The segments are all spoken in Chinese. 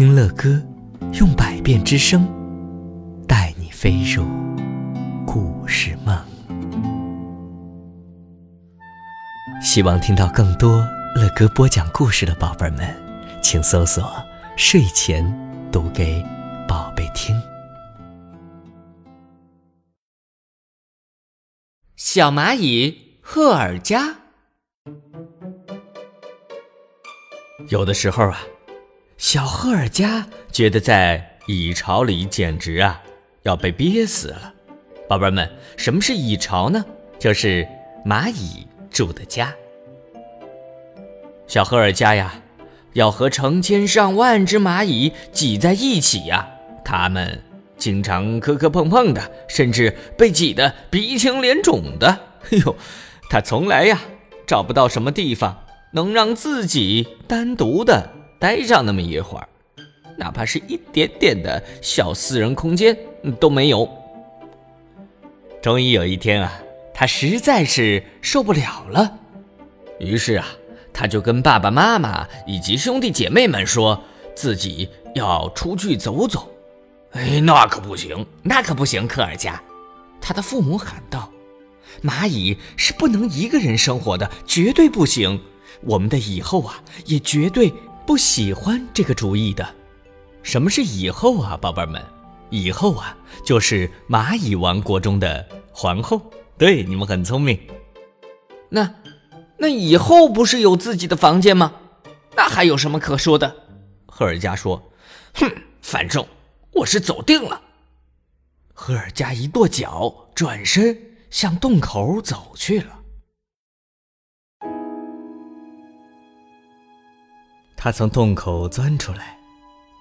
听乐歌，用百变之声带你飞入故事梦。希望听到更多乐哥播讲故事的宝贝们，请搜索“睡前读给宝贝听”。小蚂蚁赫尔加，有的时候啊。小赫尔加觉得在蚁巢里简直啊要被憋死了。宝贝们，什么是蚁巢呢？就是蚂蚁住的家。小赫尔加呀，要和成千上万只蚂蚁挤在一起呀，它们经常磕磕碰碰的，甚至被挤得鼻青脸肿的。哎呦，他从来呀找不到什么地方能让自己单独的。待上那么一会儿，哪怕是一点点的小私人空间都没有。终于有一天啊，他实在是受不了了，于是啊，他就跟爸爸妈妈以及兄弟姐妹们说自己要出去走走。哎，那可不行，那可不行！科尔加，他的父母喊道：“蚂蚁是不能一个人生活的，绝对不行。我们的以后啊，也绝对。”不喜欢这个主意的，什么是以后啊，宝贝们？以后啊，就是蚂蚁王国中的皇后。对，你们很聪明。那，那以后不是有自己的房间吗？那还有什么可说的？赫尔加说：“哼，反正我是走定了。”赫尔加一跺脚，转身向洞口走去了。他从洞口钻出来，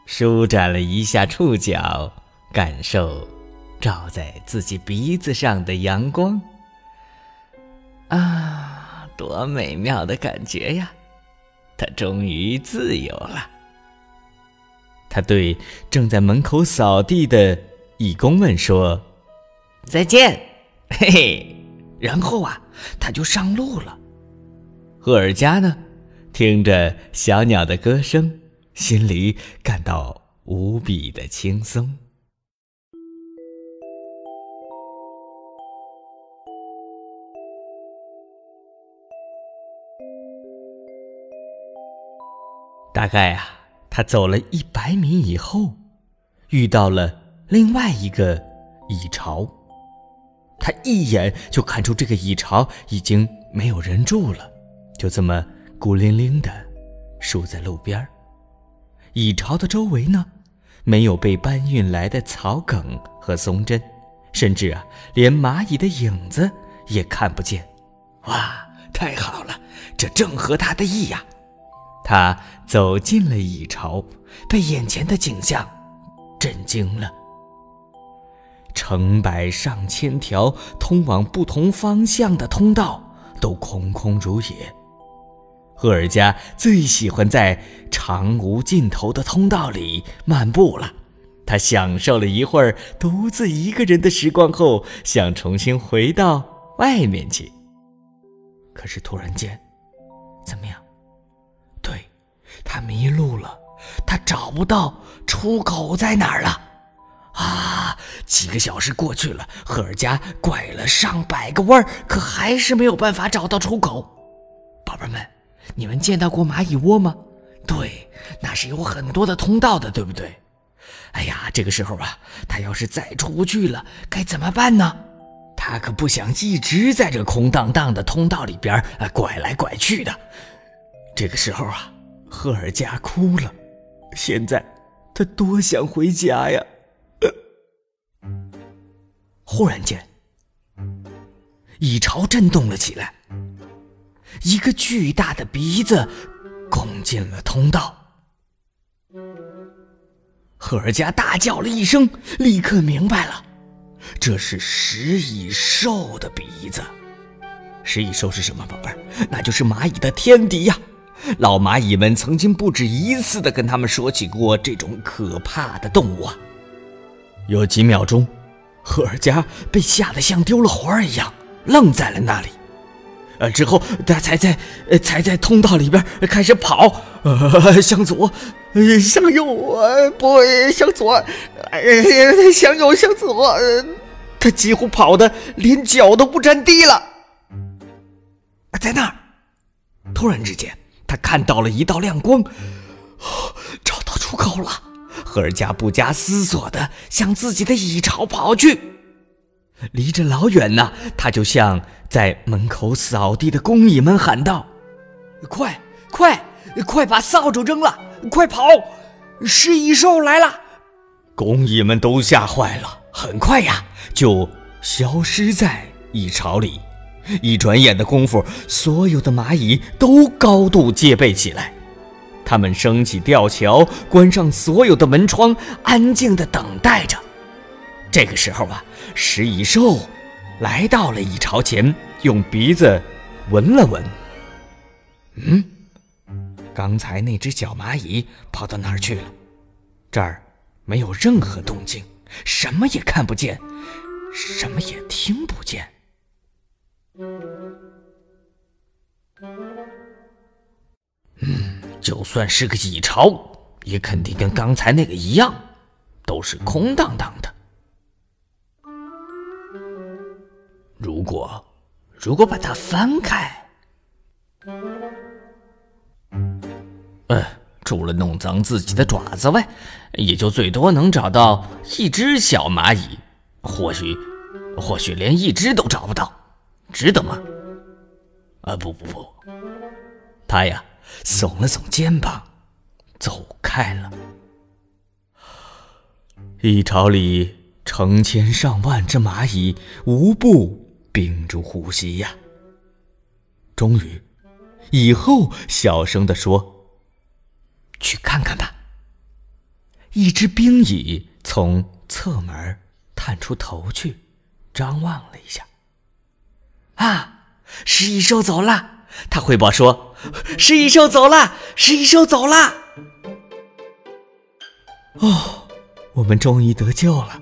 舒展了一下触角，感受照在自己鼻子上的阳光。啊，多美妙的感觉呀！他终于自由了。他对正在门口扫地的义工们说：“再见，嘿嘿。”然后啊，他就上路了。赫尔加呢？听着小鸟的歌声，心里感到无比的轻松。大概啊，他走了一百米以后，遇到了另外一个蚁巢。他一眼就看出这个蚁巢已经没有人住了，就这么。孤零零的竖在路边蚁巢的周围呢，没有被搬运来的草梗和松针，甚至啊，连蚂蚁的影子也看不见。哇，太好了，这正合他的意呀！他走进了蚁巢，被眼前的景象震惊了。成百上千条通往不同方向的通道都空空如也。赫尔加最喜欢在长无尽头的通道里漫步了。他享受了一会儿独自一个人的时光后，想重新回到外面去。可是突然间，怎么样？对，他迷路了，他找不到出口在哪儿了。啊！几个小时过去了，赫尔加拐了上百个弯，可还是没有办法找到出口。宝贝们。你们见到过蚂蚁窝吗？对，那是有很多的通道的，对不对？哎呀，这个时候啊，他要是再出不去了，该怎么办呢？他可不想一直在这空荡荡的通道里边啊拐来拐去的。这个时候啊，赫尔加哭了。现在他多想回家呀！忽然间，蚁巢震动了起来。一个巨大的鼻子拱进了通道，赫尔加大叫了一声，立刻明白了，这是食蚁兽的鼻子。食蚁兽是什么，宝贝儿？那就是蚂蚁的天敌呀！老蚂蚁们曾经不止一次的跟他们说起过这种可怕的动物啊。有几秒钟，赫尔加被吓得像丢了魂儿一样，愣在了那里。呃，之后他才在才在通道里边开始跑，呃，向左，向右，呃，不，向左，呃，向右，向左，呃他几乎跑的连脚都不沾地了。在那儿，突然之间，他看到了一道亮光，哦找到出口了。赫尔加不加思索的向自己的蚁巢跑去。离着老远呢，他就向在门口扫地的工蚁们喊道：“快，快，快把扫帚扔了，快跑！食蚁兽来了！”工蚁们都吓坏了，很快呀，就消失在蚁巢里。一转眼的功夫，所有的蚂蚁都高度戒备起来，他们升起吊桥，关上所有的门窗，安静地等待着。这个时候啊，食蚁兽来到了蚁巢前，用鼻子闻了闻。嗯，刚才那只小蚂蚁跑到哪儿去了？这儿没有任何动静，什么也看不见，什么也听不见。嗯，就算是个蚁巢，也肯定跟刚才那个一样，都是空荡荡的。如果把它翻开，嗯，除了弄脏自己的爪子外，也就最多能找到一只小蚂蚁，或许，或许连一只都找不到，值得吗？啊，不不不，他呀，耸了耸肩膀，走开了。蚁巢里成千上万只蚂蚁无不。屏住呼吸呀！终于，以后小声地说：“去看看吧。”一只冰蚁从侧门探出头去，张望了一下。啊，食蚁兽走了！他汇报说：“食蚁兽走了，食蚁兽走了。”哦，我们终于得救了！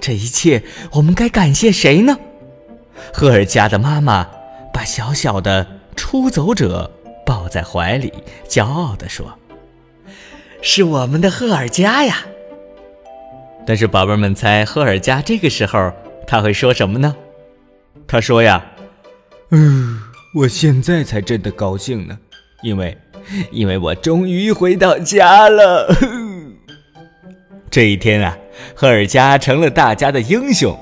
这一切，我们该感谢谁呢？赫尔加的妈妈把小小的出走者抱在怀里，骄傲地说：“是我们的赫尔加呀！”但是宝贝们猜，赫尔加这个时候他会说什么呢？他说呀：“嗯，我现在才真的高兴呢，因为，因为我终于回到家了。”这一天啊，赫尔加成了大家的英雄，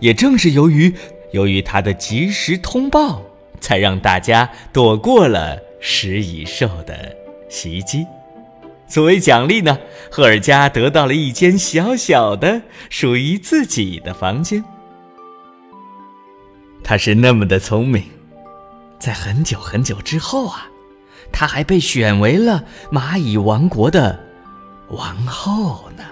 也正是由于。由于他的及时通报，才让大家躲过了食蚁兽的袭击。作为奖励呢，赫尔加得到了一间小小的属于自己的房间。他是那么的聪明，在很久很久之后啊，他还被选为了蚂蚁王国的王后呢。